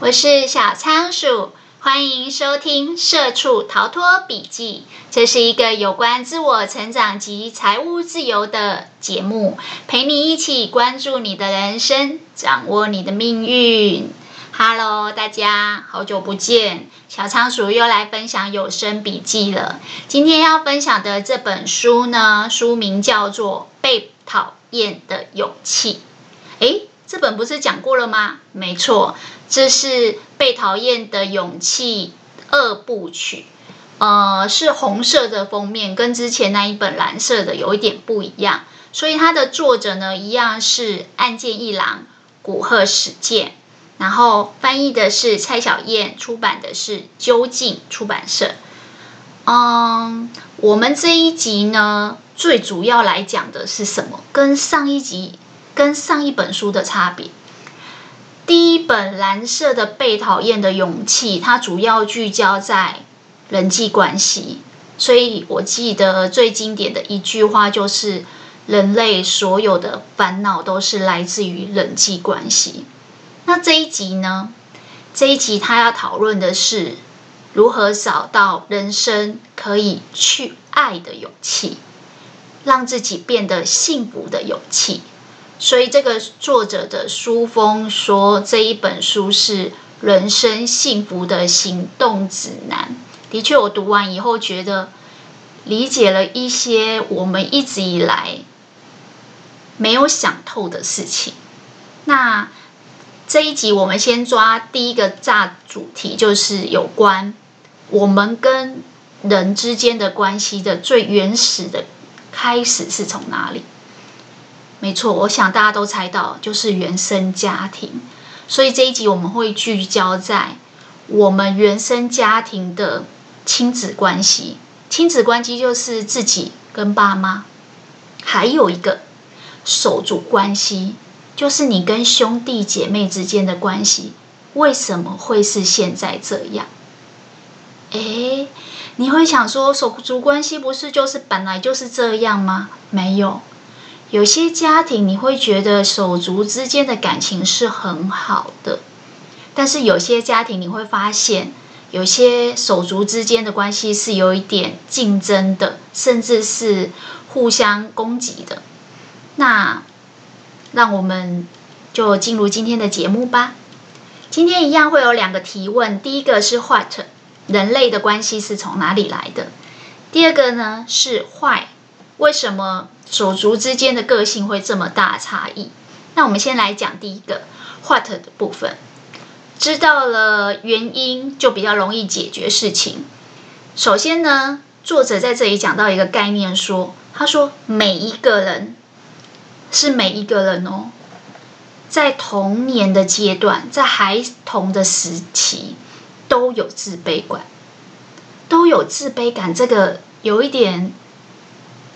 我是小仓鼠，欢迎收听《社畜逃脱笔记》。这是一个有关自我成长及财务自由的节目，陪你一起关注你的人生，掌握你的命运。Hello，大家好久不见，小仓鼠又来分享有声笔记了。今天要分享的这本书呢，书名叫做《被讨厌的勇气》。诶，这本不是讲过了吗？没错。这是《被讨厌的勇气》二部曲，呃，是红色的封面，跟之前那一本蓝色的有一点不一样。所以它的作者呢，一样是岸见一郎、古贺史健，然后翻译的是蔡小燕，出版的是究竟出版社。嗯，我们这一集呢，最主要来讲的是什么？跟上一集、跟上一本书的差别。第一本蓝色的被讨厌的勇气，它主要聚焦在人际关系，所以我记得最经典的一句话就是：人类所有的烦恼都是来自于人际关系。那这一集呢？这一集他要讨论的是如何找到人生可以去爱的勇气，让自己变得幸福的勇气。所以，这个作者的书封说，这一本书是人生幸福的行动指南。的确，我读完以后觉得理解了一些我们一直以来没有想透的事情。那这一集，我们先抓第一个大主题，就是有关我们跟人之间的关系的最原始的开始是从哪里？没错，我想大家都猜到，就是原生家庭。所以这一集我们会聚焦在我们原生家庭的亲子关系。亲子关系就是自己跟爸妈，还有一个手足关系，就是你跟兄弟姐妹之间的关系。为什么会是现在这样？诶，你会想说，手足关系不是就是本来就是这样吗？没有。有些家庭你会觉得手足之间的感情是很好的，但是有些家庭你会发现，有些手足之间的关系是有一点竞争的，甚至是互相攻击的。那让我们就进入今天的节目吧。今天一样会有两个提问，第一个是 What，人类的关系是从哪里来的？第二个呢是 Why，为什么？手足之间的个性会这么大差异？那我们先来讲第一个 “what” 的部分。知道了原因，就比较容易解决事情。首先呢，作者在这里讲到一个概念说，说他说每一个人是每一个人哦，在童年的阶段，在孩童的时期，都有自卑感，都有自卑感。这个有一点。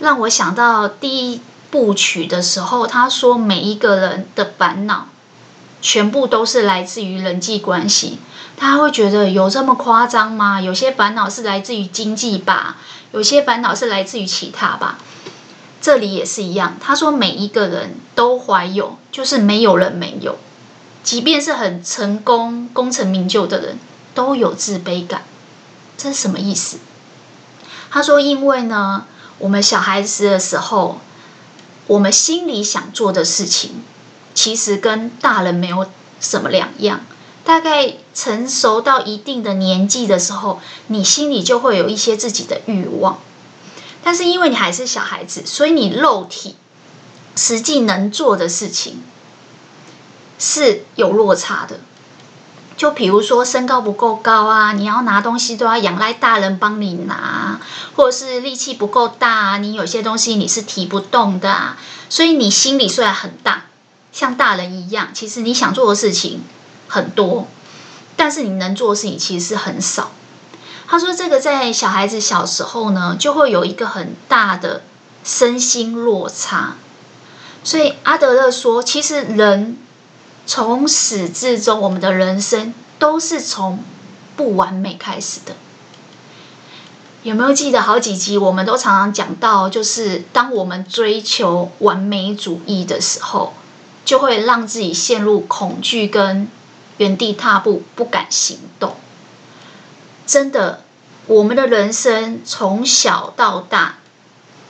让我想到第一部曲的时候，他说每一个人的烦恼，全部都是来自于人际关系。他会觉得有这么夸张吗？有些烦恼是来自于经济吧，有些烦恼是来自于其他吧。这里也是一样，他说每一个人都怀有，就是没有人没有，即便是很成功、功成名就的人，都有自卑感。这是什么意思？他说因为呢。我们小孩子的时候，我们心里想做的事情，其实跟大人没有什么两样。大概成熟到一定的年纪的时候，你心里就会有一些自己的欲望。但是因为你还是小孩子，所以你肉体实际能做的事情是有落差的。就比如说身高不够高啊，你要拿东西都要仰赖大人帮你拿，或者是力气不够大啊，你有些东西你是提不动的啊。所以你心里虽然很大，像大人一样，其实你想做的事情很多，但是你能做的事情其实是很少。他说这个在小孩子小时候呢，就会有一个很大的身心落差。所以阿德勒说，其实人。从始至终，我们的人生都是从不完美开始的。有没有记得好几集？我们都常常讲到，就是当我们追求完美主义的时候，就会让自己陷入恐惧跟原地踏步，不敢行动。真的，我们的人生从小到大，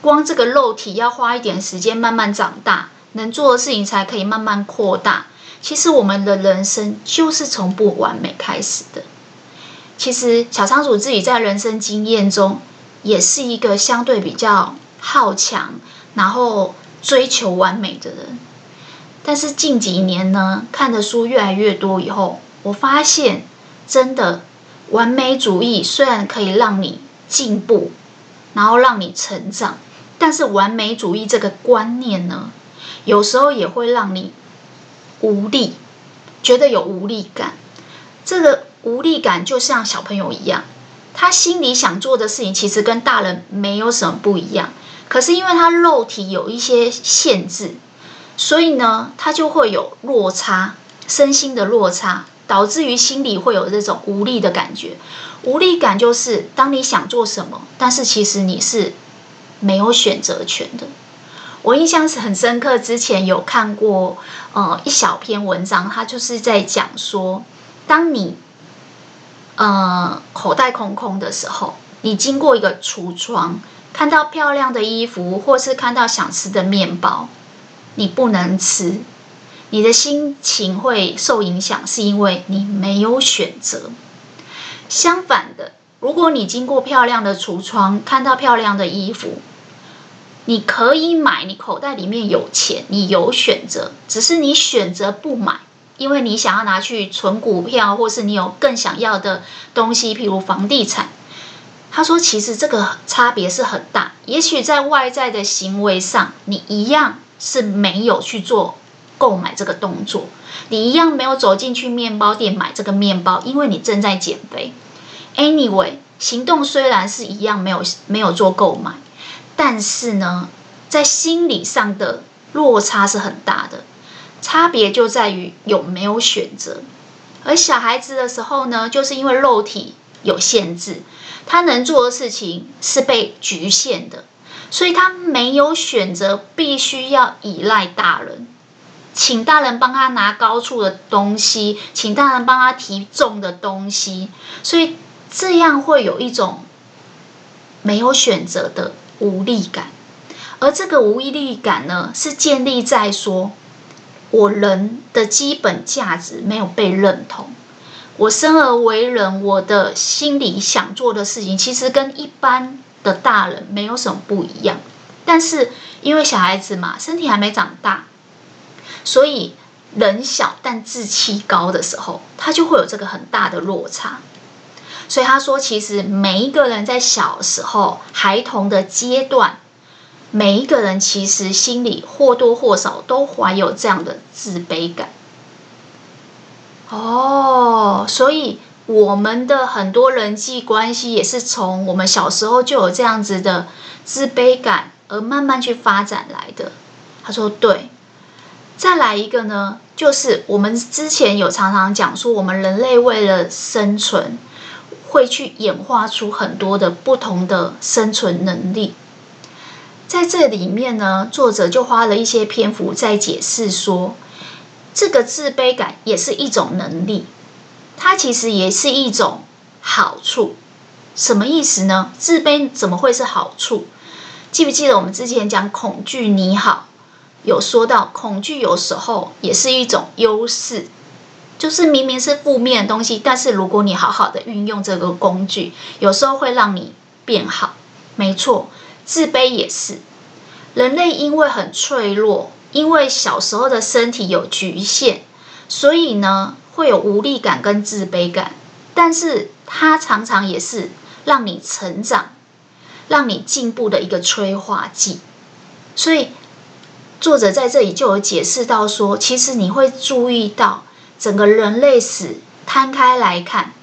光这个肉体要花一点时间慢慢长大，能做的事情才可以慢慢扩大。其实我们的人生就是从不完美开始的。其实小仓鼠自己在人生经验中，也是一个相对比较好强，然后追求完美的人。但是近几年呢，看的书越来越多以后，我发现真的完美主义虽然可以让你进步，然后让你成长，但是完美主义这个观念呢，有时候也会让你无力，觉得有无力感。这个无力感就像小朋友一样，他心里想做的事情其实跟大人没有什么不一样，可是因为他肉体有一些限制，所以呢，他就会有落差，身心的落差，导致于心里会有这种无力的感觉。无力感就是当你想做什么，但是其实你是没有选择权的。我印象是很深刻，之前有看过呃一小篇文章，它就是在讲说，当你呃口袋空空的时候，你经过一个橱窗，看到漂亮的衣服，或是看到想吃的面包，你不能吃，你的心情会受影响，是因为你没有选择。相反的，如果你经过漂亮的橱窗，看到漂亮的衣服，你可以买，你口袋里面有钱，你有选择，只是你选择不买，因为你想要拿去存股票，或是你有更想要的东西，譬如房地产。他说，其实这个差别是很大。也许在外在的行为上，你一样是没有去做购买这个动作，你一样没有走进去面包店买这个面包，因为你正在减肥。Anyway，行动虽然是一样，没有没有做购买。但是呢，在心理上的落差是很大的，差别就在于有没有选择。而小孩子的时候呢，就是因为肉体有限制，他能做的事情是被局限的，所以他没有选择，必须要依赖大人，请大人帮他拿高处的东西，请大人帮他提重的东西，所以这样会有一种没有选择的。无力感，而这个无力感呢，是建立在说，我人的基本价值没有被认同。我生而为人，我的心里想做的事情，其实跟一般的大人没有什么不一样。但是因为小孩子嘛，身体还没长大，所以人小但志气高的时候，他就会有这个很大的落差。所以他说，其实每一个人在小时候、孩童的阶段，每一个人其实心里或多或少都怀有这样的自卑感。哦，所以我们的很多人际关系也是从我们小时候就有这样子的自卑感，而慢慢去发展来的。他说对。再来一个呢，就是我们之前有常常讲说，我们人类为了生存。会去演化出很多的不同的生存能力，在这里面呢，作者就花了一些篇幅在解释说，这个自卑感也是一种能力，它其实也是一种好处。什么意思呢？自卑怎么会是好处？记不记得我们之前讲恐惧你好，有说到恐惧有时候也是一种优势。就是明明是负面的东西，但是如果你好好的运用这个工具，有时候会让你变好。没错，自卑也是。人类因为很脆弱，因为小时候的身体有局限，所以呢会有无力感跟自卑感。但是它常常也是让你成长、让你进步的一个催化剂。所以作者在这里就有解释到说，其实你会注意到。整个人类史摊开来看，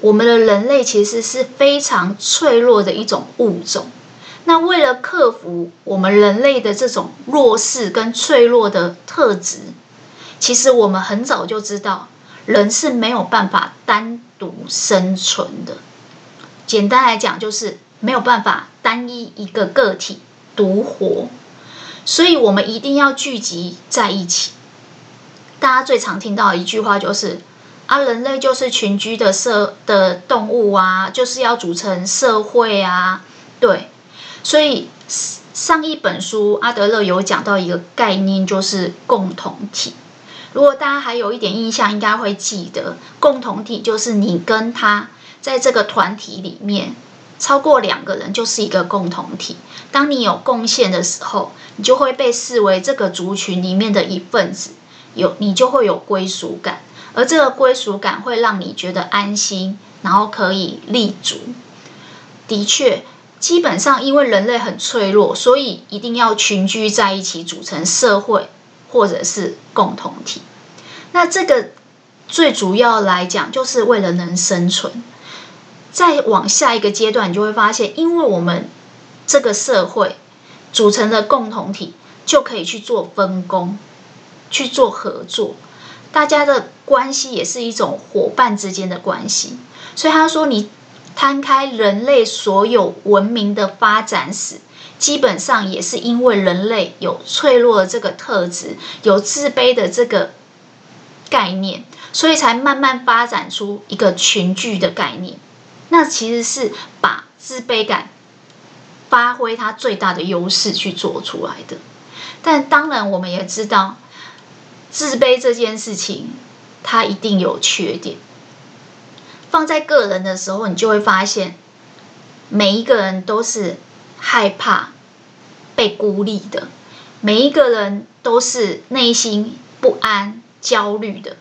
我们的人类其实是非常脆弱的一种物种。那为了克服我们人类的这种弱势跟脆弱的特质，其实我们很早就知道，人是没有办法单独生存的。简单来讲，就是没有办法单一一个个体独活，所以我们一定要聚集在一起。大家最常听到的一句话就是啊，人类就是群居的社的动物啊，就是要组成社会啊，对。所以上一本书阿德勒有讲到一个概念，就是共同体。如果大家还有一点印象，应该会记得，共同体就是你跟他在这个团体里面超过两个人就是一个共同体。当你有贡献的时候，你就会被视为这个族群里面的一份子，有你就会有归属感，而这个归属感会让你觉得安心，然后可以立足。的确，基本上因为人类很脆弱，所以一定要群居在一起组成社会。或者是共同体，那这个最主要来讲，就是为了能生存。再往下一个阶段，你就会发现，因为我们这个社会组成的共同体，就可以去做分工，去做合作，大家的关系也是一种伙伴之间的关系。所以他说，你摊开人类所有文明的发展史。基本上也是因为人类有脆弱的这个特质，有自卑的这个概念，所以才慢慢发展出一个群聚的概念。那其实是把自卑感发挥它最大的优势去做出来的。但当然，我们也知道，自卑这件事情它一定有缺点。放在个人的时候，你就会发现，每一个人都是。害怕被孤立的，每一个人都是内心不安、焦虑的，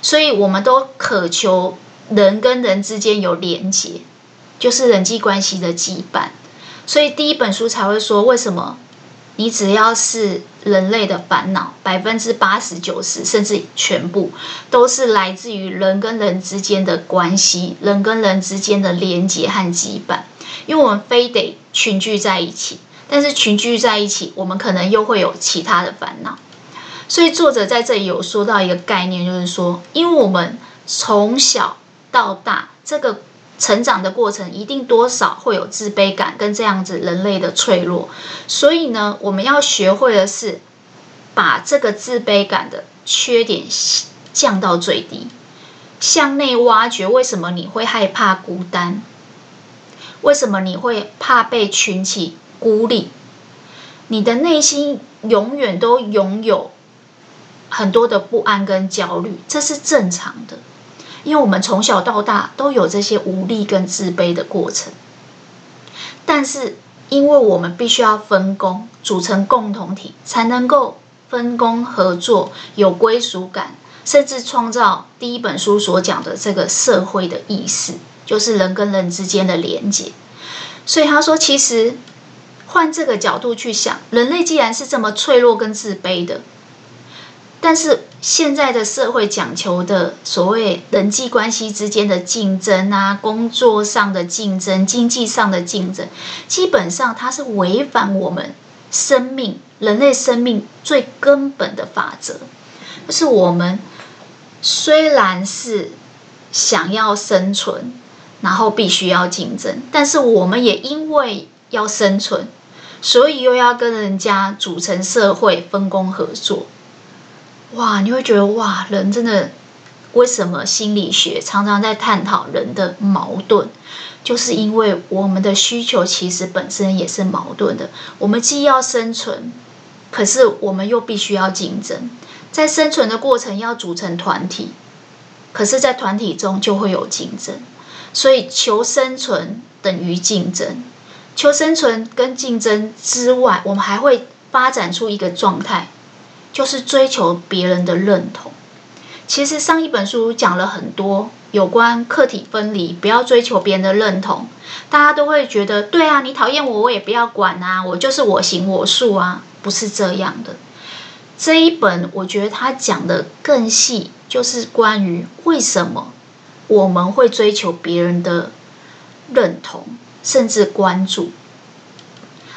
所以我们都渴求人跟人之间有连结，就是人际关系的羁绊。所以第一本书才会说，为什么你只要是人类的烦恼，百分之八十九十甚至全部都是来自于人跟人之间的关系，人跟人之间的连结和羁绊。因为我们非得群聚在一起，但是群聚在一起，我们可能又会有其他的烦恼。所以作者在这里有说到一个概念，就是说，因为我们从小到大这个成长的过程，一定多少会有自卑感跟这样子人类的脆弱，所以呢，我们要学会的是把这个自卑感的缺点降到最低，向内挖掘为什么你会害怕孤单。为什么你会怕被群体孤立？你的内心永远都拥有很多的不安跟焦虑，这是正常的，因为我们从小到大都有这些无力跟自卑的过程。但是，因为我们必须要分工，组成共同体，才能够分工合作，有归属感，甚至创造第一本书所讲的这个社会的意识。就是人跟人之间的连接，所以他说，其实换这个角度去想，人类既然是这么脆弱跟自卑的，但是现在的社会讲求的所谓人际关系之间的竞争啊，工作上的竞争，经济上的竞争，基本上它是违反我们生命、人类生命最根本的法则，就是我们虽然是想要生存。然后必须要竞争，但是我们也因为要生存，所以又要跟人家组成社会，分工合作。哇，你会觉得哇，人真的为什么心理学常常在探讨人的矛盾？就是因为我们的需求其实本身也是矛盾的。我们既要生存，可是我们又必须要竞争，在生存的过程要组成团体，可是，在团体中就会有竞争。所以，求生存等于竞争。求生存跟竞争之外，我们还会发展出一个状态，就是追求别人的认同。其实上一本书讲了很多有关客体分离，不要追求别人的认同。大家都会觉得，对啊，你讨厌我，我也不要管啊，我就是我行我素啊，不是这样的。这一本我觉得他讲的更细，就是关于为什么。我们会追求别人的认同，甚至关注。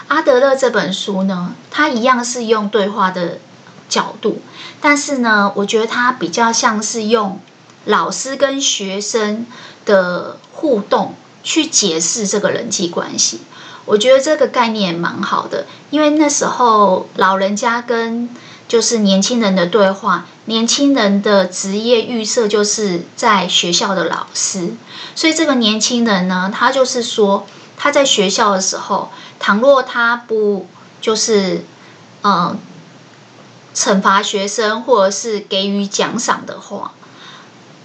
阿德勒这本书呢，他一样是用对话的角度，但是呢，我觉得他比较像是用老师跟学生的互动去解释这个人际关系。我觉得这个概念蛮好的，因为那时候老人家跟就是年轻人的对话，年轻人的职业预设就是在学校的老师，所以这个年轻人呢，他就是说他在学校的时候，倘若他不就是嗯惩罚学生或者是给予奖赏的话，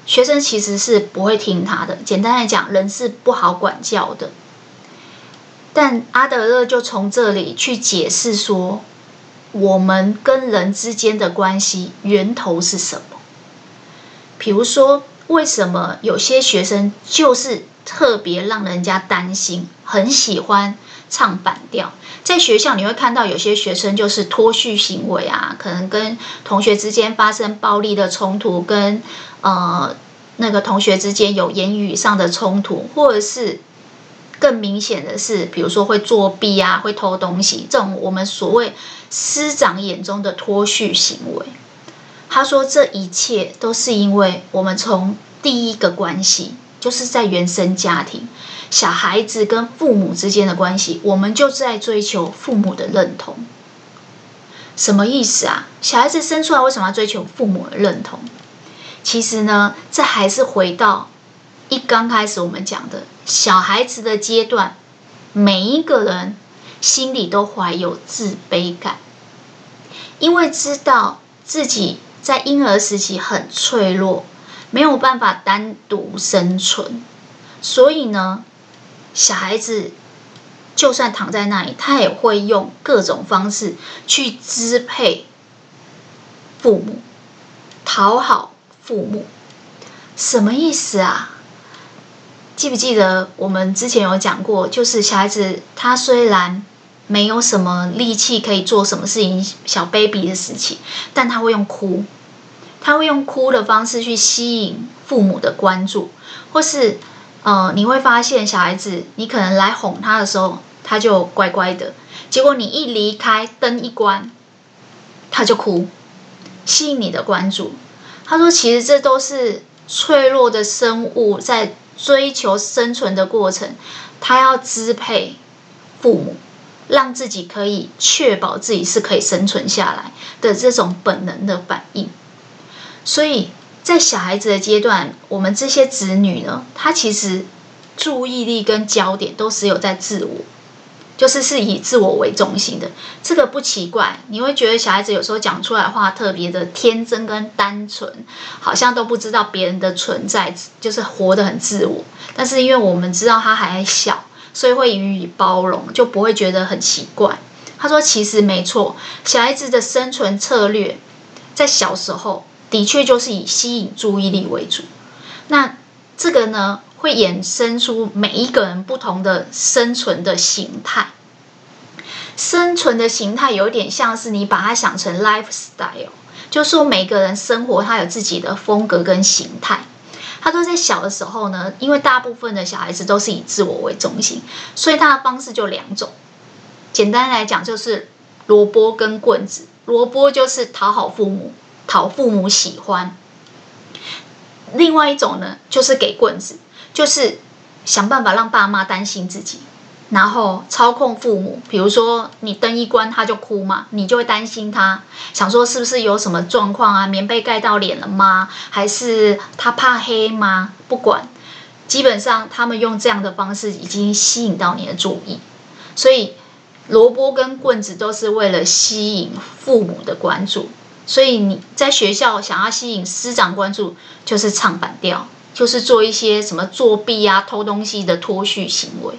学生其实是不会听他的。简单来讲，人是不好管教的。但阿德勒就从这里去解释说。我们跟人之间的关系源头是什么？比如说，为什么有些学生就是特别让人家担心，很喜欢唱反调？在学校你会看到有些学生就是脱序行为啊，可能跟同学之间发生暴力的冲突，跟呃那个同学之间有言语上的冲突，或者是更明显的是，比如说会作弊啊，会偷东西，这种我们所谓。师长眼中的脱序行为，他说这一切都是因为我们从第一个关系，就是在原生家庭，小孩子跟父母之间的关系，我们就在追求父母的认同。什么意思啊？小孩子生出来为什么要追求父母的认同？其实呢，这还是回到一刚开始我们讲的小孩子的阶段，每一个人。心里都怀有自卑感，因为知道自己在婴儿时期很脆弱，没有办法单独生存，所以呢，小孩子就算躺在那里，他也会用各种方式去支配父母，讨好父母。什么意思啊？记不记得我们之前有讲过，就是小孩子他虽然没有什么力气可以做什么事情，小 baby 的时期，但他会用哭，他会用哭的方式去吸引父母的关注，或是呃，你会发现小孩子，你可能来哄他的时候，他就乖乖的，结果你一离开，灯一关，他就哭，吸引你的关注。他说，其实这都是脆弱的生物在。追求生存的过程，他要支配父母，让自己可以确保自己是可以生存下来的这种本能的反应。所以在小孩子的阶段，我们这些子女呢，他其实注意力跟焦点都是有在自我。就是是以自我为中心的，这个不奇怪。你会觉得小孩子有时候讲出来话特别的天真跟单纯，好像都不知道别人的存在，就是活得很自我。但是因为我们知道他还小，所以会予以包容，就不会觉得很奇怪。他说：“其实没错，小孩子的生存策略在小时候的确就是以吸引注意力为主。那这个呢？”会衍生出每一个人不同的生存的形态。生存的形态有点像是你把它想成 lifestyle，就是说每个人生活他有自己的风格跟形态。他都在小的时候呢，因为大部分的小孩子都是以自我为中心，所以他的方式就两种。简单来讲就是萝卜跟棍子，萝卜就是讨好父母，讨父母喜欢。另外一种呢，就是给棍子。就是想办法让爸妈担心自己，然后操控父母。比如说，你灯一关他就哭嘛，你就会担心他，想说是不是有什么状况啊？棉被盖到脸了吗？还是他怕黑吗？不管，基本上他们用这样的方式已经吸引到你的注意。所以，萝卜跟棍子都是为了吸引父母的关注。所以你在学校想要吸引师长关注，就是唱反调。就是做一些什么作弊啊、偷东西的脱序行为。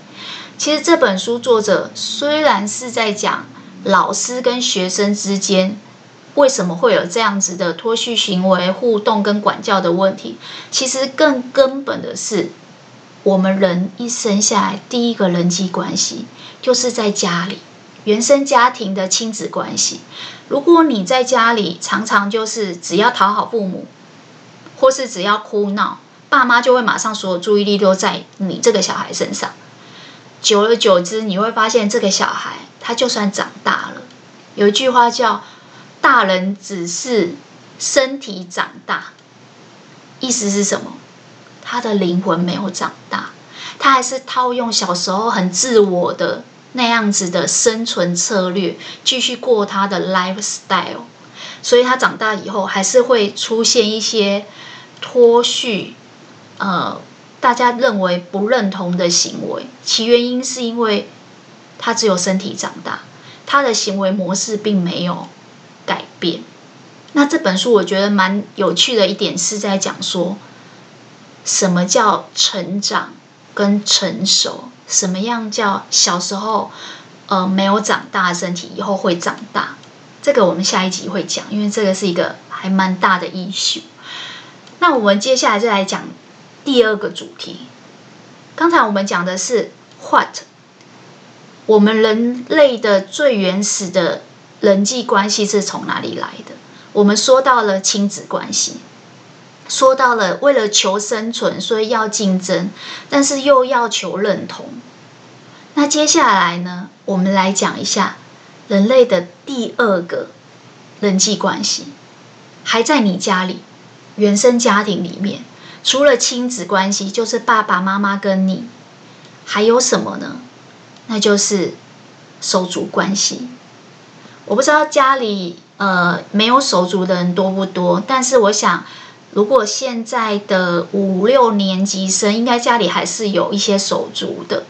其实这本书作者虽然是在讲老师跟学生之间为什么会有这样子的脱序行为、互动跟管教的问题，其实更根本的是，我们人一生下来第一个人际关系就是在家里，原生家庭的亲子关系。如果你在家里常常就是只要讨好父母，或是只要哭闹。爸妈就会马上所有注意力都在你这个小孩身上，久而久之，你会发现这个小孩他就算长大了，有一句话叫“大人只是身体长大”，意思是什么？他的灵魂没有长大，他还是套用小时候很自我的那样子的生存策略，继续过他的 lifestyle。所以他长大以后还是会出现一些脱序，呃，大家认为不认同的行为。其原因是因为他只有身体长大，他的行为模式并没有改变。那这本书我觉得蛮有趣的一点是在讲说，什么叫成长跟成熟？什么样叫小时候呃没有长大的身体以后会长大？这个我们下一集会讲，因为这个是一个还蛮大的 issue。那我们接下来就来讲第二个主题。刚才我们讲的是 what，我们人类的最原始的人际关系是从哪里来的？我们说到了亲子关系，说到了为了求生存，所以要竞争，但是又要求认同。那接下来呢，我们来讲一下人类的第二个人际关系，还在你家里，原生家庭里面，除了亲子关系，就是爸爸妈妈跟你，还有什么呢？那就是手足关系。我不知道家里。呃，没有手足的人多不多？但是我想，如果现在的五六年级生，应该家里还是有一些手足的。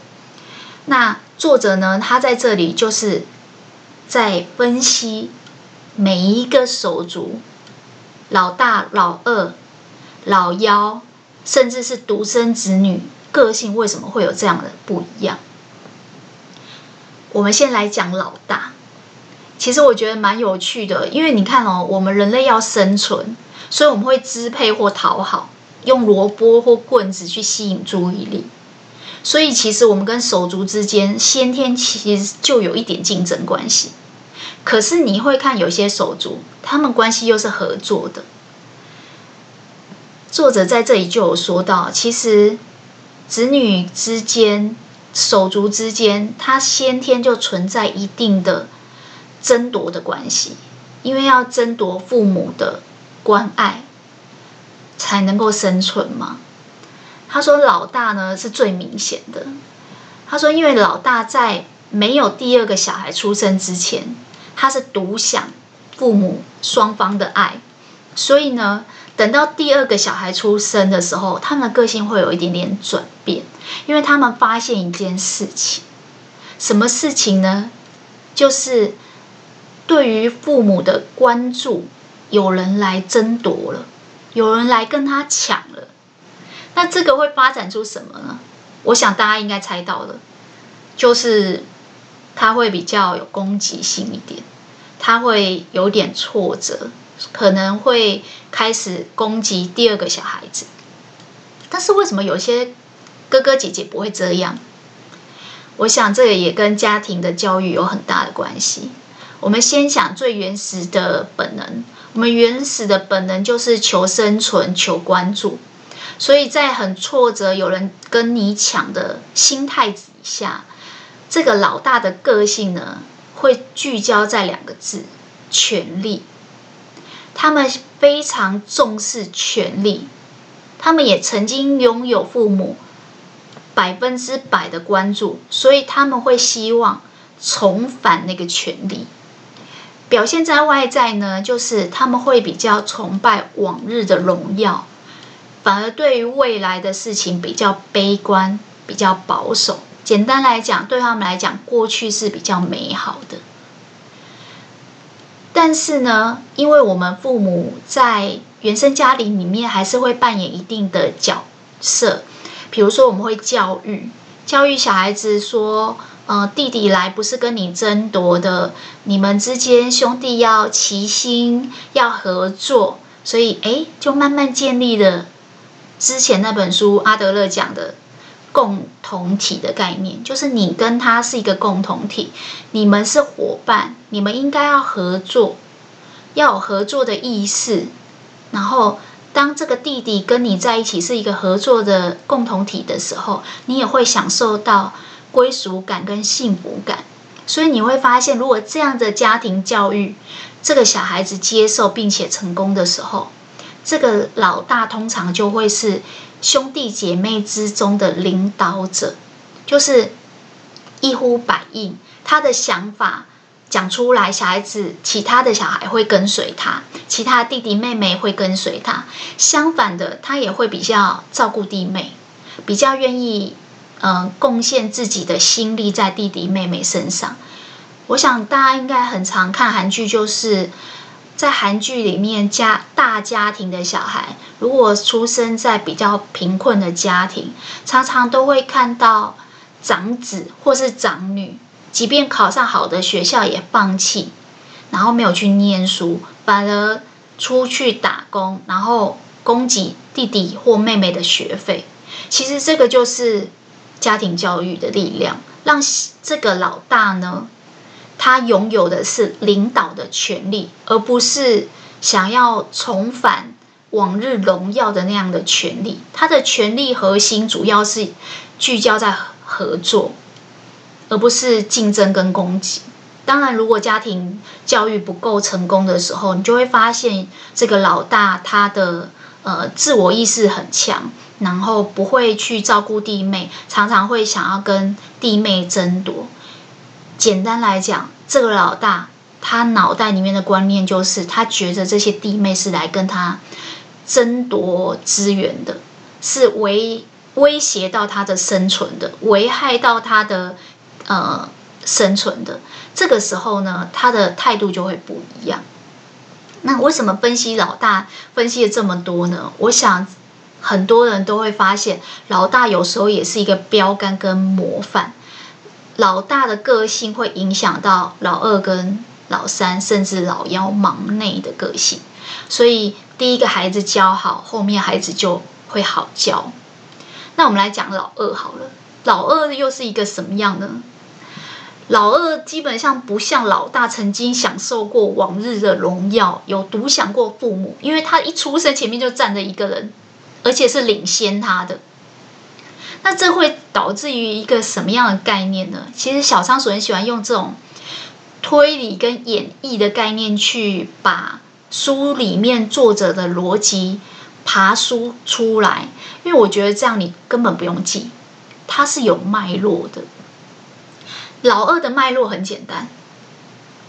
那作者呢，他在这里就是在分析每一个手足，老大、老二、老幺，甚至是独生子女，个性为什么会有这样的不一样？我们先来讲老大。其实我觉得蛮有趣的，因为你看哦，我们人类要生存，所以我们会支配或讨好，用萝卜或棍子去吸引注意力。所以其实我们跟手足之间先天其实就有一点竞争关系。可是你会看有些手足，他们关系又是合作的。作者在这里就有说到，其实子女之间、手足之间，他先天就存在一定的。争夺的关系，因为要争夺父母的关爱，才能够生存吗。他说老大呢是最明显的。他说，因为老大在没有第二个小孩出生之前，他是独享父母双方的爱，所以呢，等到第二个小孩出生的时候，他们的个性会有一点点转变，因为他们发现一件事情，什么事情呢？就是。对于父母的关注，有人来争夺了，有人来跟他抢了，那这个会发展出什么呢？我想大家应该猜到了，就是他会比较有攻击性一点，他会有点挫折，可能会开始攻击第二个小孩子。但是为什么有些哥哥姐姐不会这样？我想这个也跟家庭的教育有很大的关系。我们先想最原始的本能，我们原始的本能就是求生存、求关注，所以在很挫折、有人跟你抢的心态底下，这个老大的个性呢，会聚焦在两个字：权力。他们非常重视权力，他们也曾经拥有父母百分之百的关注，所以他们会希望重返那个权力。表现在外在呢，就是他们会比较崇拜往日的荣耀，反而对于未来的事情比较悲观、比较保守。简单来讲，对他们来讲，过去是比较美好的。但是呢，因为我们父母在原生家庭里面还是会扮演一定的角色，比如说我们会教育，教育小孩子说。呃，弟弟来不是跟你争夺的，你们之间兄弟要齐心，要合作，所以诶，就慢慢建立了之前那本书阿德勒讲的共同体的概念，就是你跟他是一个共同体，你们是伙伴，你们应该要合作，要有合作的意识，然后当这个弟弟跟你在一起是一个合作的共同体的时候，你也会享受到。归属感跟幸福感，所以你会发现，如果这样的家庭教育，这个小孩子接受并且成功的时候，这个老大通常就会是兄弟姐妹之中的领导者，就是一呼百应，他的想法讲出来，小孩子其他的小孩会跟随他，其他弟弟妹妹会跟随他。相反的，他也会比较照顾弟妹，比较愿意嗯、呃、贡献自己的心力在弟弟妹妹身上。我想大家应该很常看韩剧，就是在韩剧里面家大家庭的小孩，如果出生在比较贫困的家庭，常常都会看到长子或是长女。即便考上好的学校也放弃，然后没有去念书，反而出去打工，然后供给弟弟或妹妹的学费。其实这个就是家庭教育的力量，让这个老大呢，他拥有的是领导的权利，而不是想要重返往日荣耀的那样的权利。他的权力核心主要是聚焦在合作。而不是竞争跟攻击。当然，如果家庭教育不够成功的时候，你就会发现这个老大他的呃自我意识很强，然后不会去照顾弟妹，常常会想要跟弟妹争夺。简单来讲，这个老大他脑袋里面的观念就是，他觉得这些弟妹是来跟他争夺资源的，是威威胁到他的生存的，危害到他的。呃，生存的这个时候呢，他的态度就会不一样。那为什么分析老大分析了这么多呢？我想很多人都会发现，老大有时候也是一个标杆跟模范。老大的个性会影响到老二跟老三，甚至老幺忙内的个性。所以第一个孩子教好，后面孩子就会好教。那我们来讲老二好了，老二又是一个什么样呢？老二基本上不像老大曾经享受过往日的荣耀，有独享过父母，因为他一出生前面就站着一个人，而且是领先他的。那这会导致于一个什么样的概念呢？其实小仓鼠很喜欢用这种推理跟演绎的概念去把书里面作者的逻辑爬书出来，因为我觉得这样你根本不用记，它是有脉络的。老二的脉络很简单，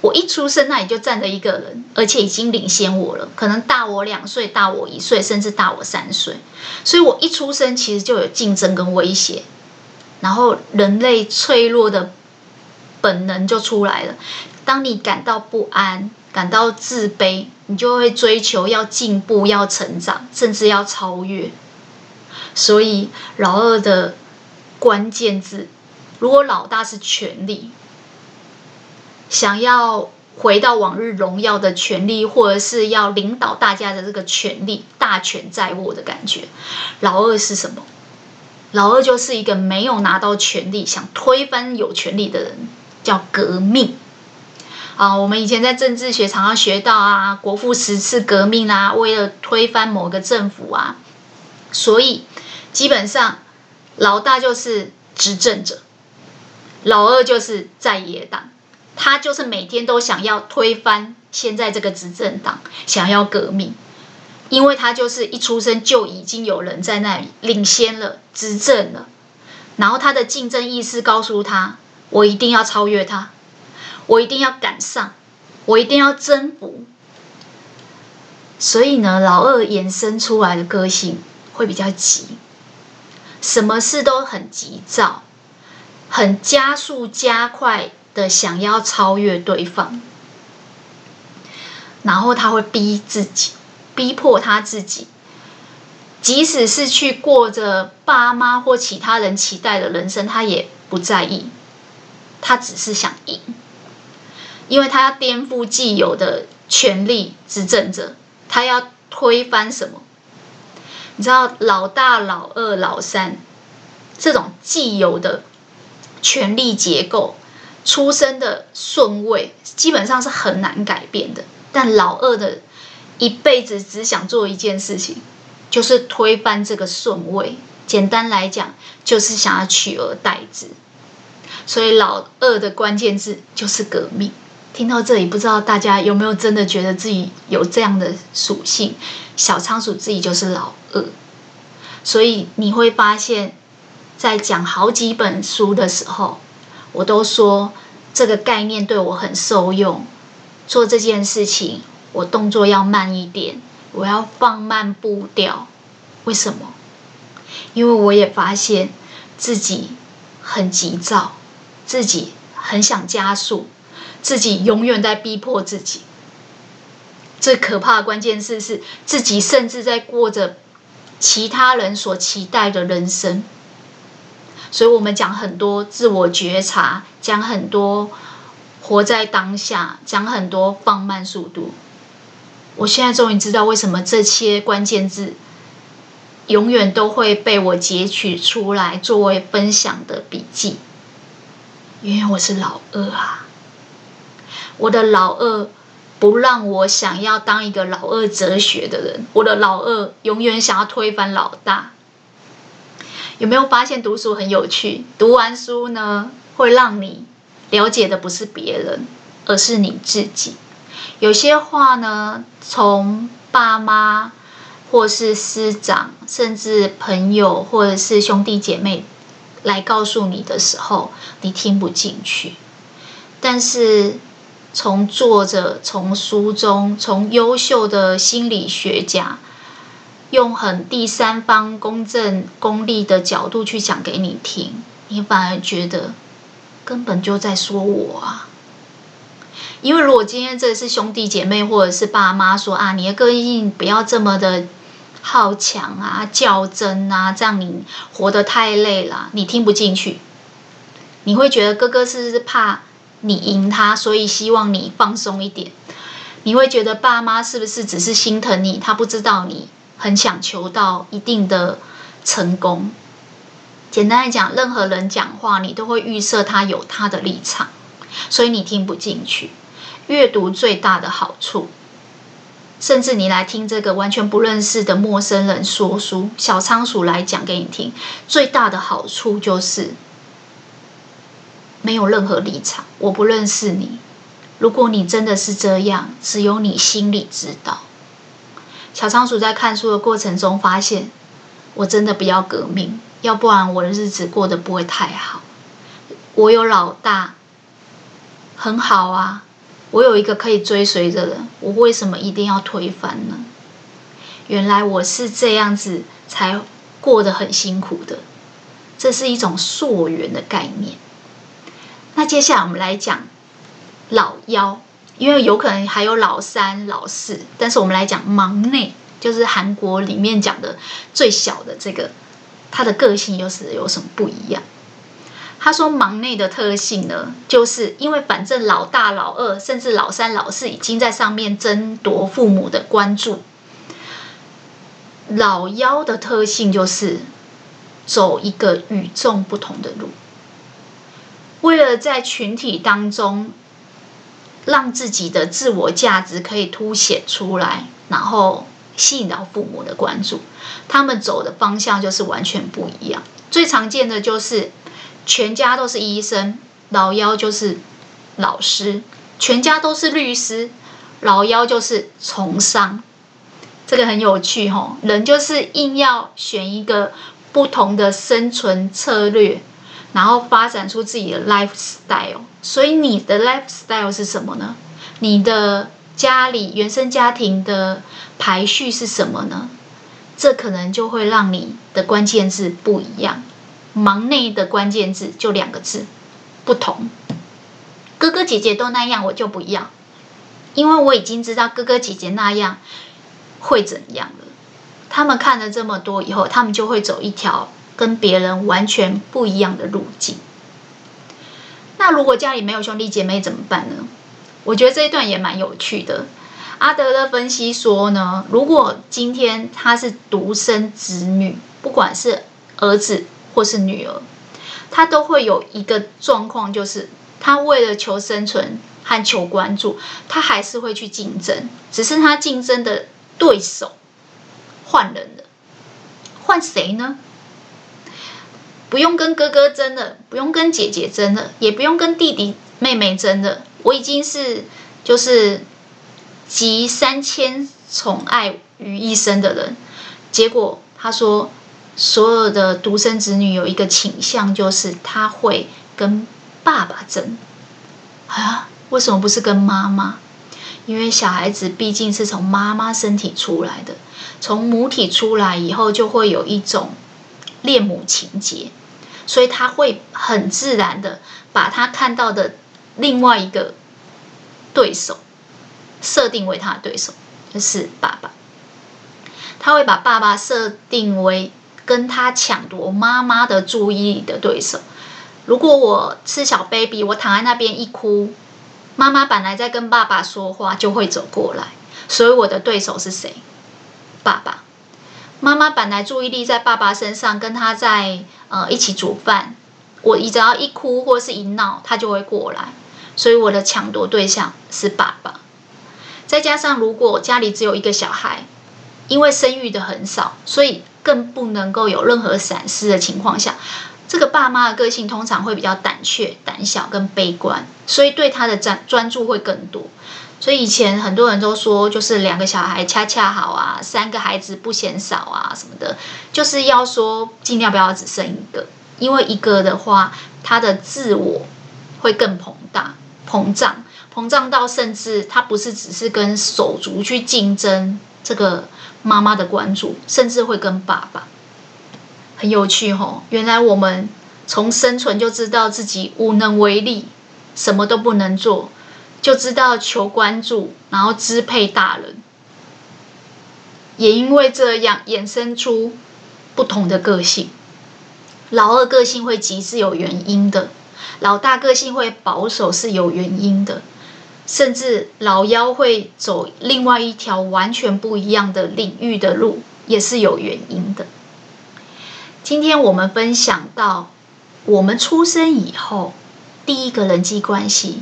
我一出生那里就站着一个人，而且已经领先我了，可能大我两岁、大我一岁，甚至大我三岁，所以我一出生其实就有竞争跟威胁，然后人类脆弱的本能就出来了。当你感到不安、感到自卑，你就会追求要进步、要成长，甚至要超越。所以老二的关键字。如果老大是权力，想要回到往日荣耀的权利，或者是要领导大家的这个权力，大权在握的感觉。老二是什么？老二就是一个没有拿到权力，想推翻有权力的人，叫革命。啊，我们以前在政治学常常学到啊，国父十次革命啊，为了推翻某个政府啊，所以基本上老大就是执政者。老二就是在野党，他就是每天都想要推翻现在这个执政党，想要革命，因为他就是一出生就已经有人在那里领先了，执政了，然后他的竞争意识告诉他，我一定要超越他，我一定要赶上，我一定要征服，所以呢，老二衍生出来的个性会比较急，什么事都很急躁。很加速、加快的想要超越对方，然后他会逼自己，逼迫他自己，即使是去过着爸妈或其他人期待的人生，他也不在意，他只是想赢，因为他要颠覆既有的权力执政者，他要推翻什么？你知道，老大、老二、老三这种既有的。权力结构、出生的顺位基本上是很难改变的，但老二的一辈子只想做一件事情，就是推翻这个顺位。简单来讲，就是想要取而代之。所以老二的关键字就是革命。听到这里，不知道大家有没有真的觉得自己有这样的属性？小仓鼠自己就是老二，所以你会发现。在讲好几本书的时候，我都说这个概念对我很受用。做这件事情，我动作要慢一点，我要放慢步调。为什么？因为我也发现自己很急躁，自己很想加速，自己永远在逼迫自己。最可怕的关键是是，自己甚至在过着其他人所期待的人生。所以我们讲很多自我觉察，讲很多。活在当下，讲很多放慢速度。我现在终于知道为什么这些关键字永远都会被我截取出来作为分享的笔记。因为我是老二啊，我的老二不让我想要当一个老二哲学的人，我的老二永远想要推翻老大。有没有发现读书很有趣？读完书呢，会让你。了解的不是别人，而是你自己。有些话呢，从爸妈，或是师长，甚至朋友，或者是兄弟姐妹来告诉你的时候，你听不进去。但是从作者、从书中、从优秀的心理学家，用很第三方、公正、公利的角度去讲给你听，你反而觉得。根本就在说我啊！因为如果今天这是兄弟姐妹或者是爸妈说啊，你的个性不要这么的好强啊、较真啊，这样你活得太累了，你听不进去。你会觉得哥哥是不是怕你赢他，所以希望你放松一点？你会觉得爸妈是不是只是心疼你，他不知道你很想求到一定的成功？简单来讲，任何人讲话，你都会预设他有他的立场，所以你听不进去。阅读最大的好处，甚至你来听这个完全不认识的陌生人说书，小仓鼠来讲给你听，最大的好处就是没有任何立场。我不认识你，如果你真的是这样，只有你心里知道。小仓鼠在看书的过程中发现，我真的不要革命。要不然我的日子过得不会太好。我有老大，很好啊。我有一个可以追随的人，我为什么一定要推翻呢？原来我是这样子才过得很辛苦的。这是一种溯源的概念。那接下来我们来讲老幺，因为有可能还有老三、老四，但是我们来讲忙内，就是韩国里面讲的最小的这个。他的个性又是有什么不一样？他说，忙内的特性呢，就是因为反正老大、老二，甚至老三、老四已经在上面争夺父母的关注。老幺的特性就是走一个与众不同的路，为了在群体当中让自己的自我价值可以凸显出来，然后。吸引到父母的关注，他们走的方向就是完全不一样。最常见的就是全家都是医生，老幺就是老师；全家都是律师，老幺就是从商。这个很有趣吼，人就是硬要选一个不同的生存策略，然后发展出自己的 lifestyle。所以你的 lifestyle 是什么呢？你的家里原生家庭的排序是什么呢？这可能就会让你的关键字不一样。忙内的关键字就两个字：不同。哥哥姐姐都那样，我就不一样，因为我已经知道哥哥姐姐那样会怎样了。他们看了这么多以后，他们就会走一条跟别人完全不一样的路径。那如果家里没有兄弟姐妹怎么办呢？我觉得这一段也蛮有趣的。阿德勒分析说呢，如果今天他是独生子女，不管是儿子或是女儿，他都会有一个状况，就是他为了求生存和求关注，他还是会去竞争，只是他竞争的对手换人了，换谁呢？不用跟哥哥争了，不用跟姐姐争了，也不用跟弟弟妹妹争了。我已经是就是集三千宠爱于一身的人，结果他说，所有的独生子女有一个倾向，就是他会跟爸爸争，啊，为什么不是跟妈妈？因为小孩子毕竟是从妈妈身体出来的，从母体出来以后，就会有一种恋母情结，所以他会很自然的把他看到的另外一个对手设定为他的对手，就是爸爸。他会把爸爸设定为跟他抢夺妈妈的注意力的对手。如果我是小 baby，我躺在那边一哭。妈妈本来在跟爸爸说话，就会走过来，所以我的对手是谁？爸爸。妈妈本来注意力在爸爸身上，跟他在呃一起煮饭。我只要一哭或是一闹，他就会过来，所以我的抢夺对象是爸爸。再加上如果家里只有一个小孩，因为生育的很少，所以更不能够有任何闪失的情况下。这个爸妈的个性通常会比较胆怯、胆小跟悲观，所以对他的专专注会更多。所以以前很多人都说，就是两个小孩恰恰好啊，三个孩子不嫌少啊什么的，就是要说尽量不要只生一个，因为一个的话，他的自我会更膨大、膨胀、膨胀到甚至他不是只是跟手足去竞争这个妈妈的关注，甚至会跟爸爸。很有趣吼，原来我们从生存就知道自己无能为力，什么都不能做，就知道求关注，然后支配大人。也因为这样衍生出不同的个性。老二个性会急是有原因的，老大个性会保守是有原因的，甚至老幺会走另外一条完全不一样的领域的路，也是有原因的。今天我们分享到，我们出生以后，第一个人际关系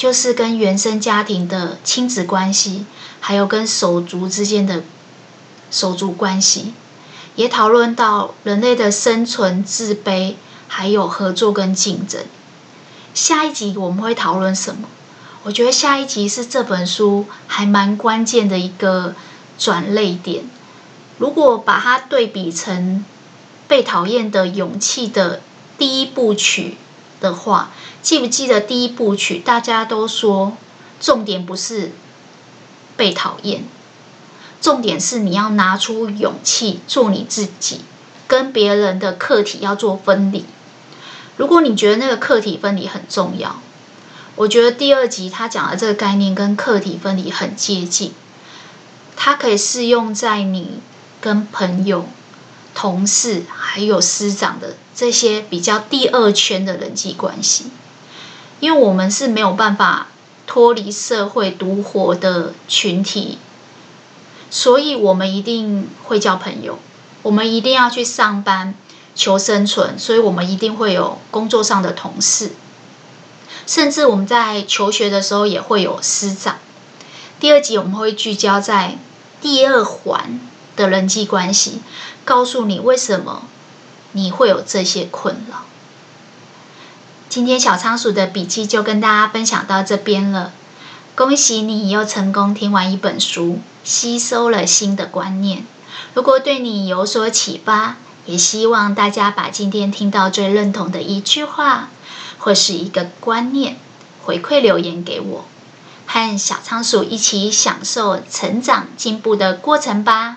就是跟原生家庭的亲子关系，还有跟手足之间的手足关系，也讨论到人类的生存、自卑，还有合作跟竞争。下一集我们会讨论什么？我觉得下一集是这本书还蛮关键的一个转捩点。如果把它对比成被讨厌的勇气的第一部曲的话，记不记得第一部曲？大家都说，重点不是被讨厌，重点是你要拿出勇气做你自己，跟别人的课题要做分离。如果你觉得那个课题分离很重要，我觉得第二集他讲的这个概念跟课题分离很接近，它可以适用在你跟朋友。同事还有师长的这些比较第二圈的人际关系，因为我们是没有办法脱离社会独活的群体，所以我们一定会交朋友，我们一定要去上班求生存，所以我们一定会有工作上的同事，甚至我们在求学的时候也会有师长。第二集我们会聚焦在第二环。的人际关系，告诉你为什么你会有这些困扰。今天小仓鼠的笔记就跟大家分享到这边了。恭喜你又成功听完一本书，吸收了新的观念。如果对你有所启发，也希望大家把今天听到最认同的一句话或是一个观念回馈留言给我，和小仓鼠一起享受成长进步的过程吧。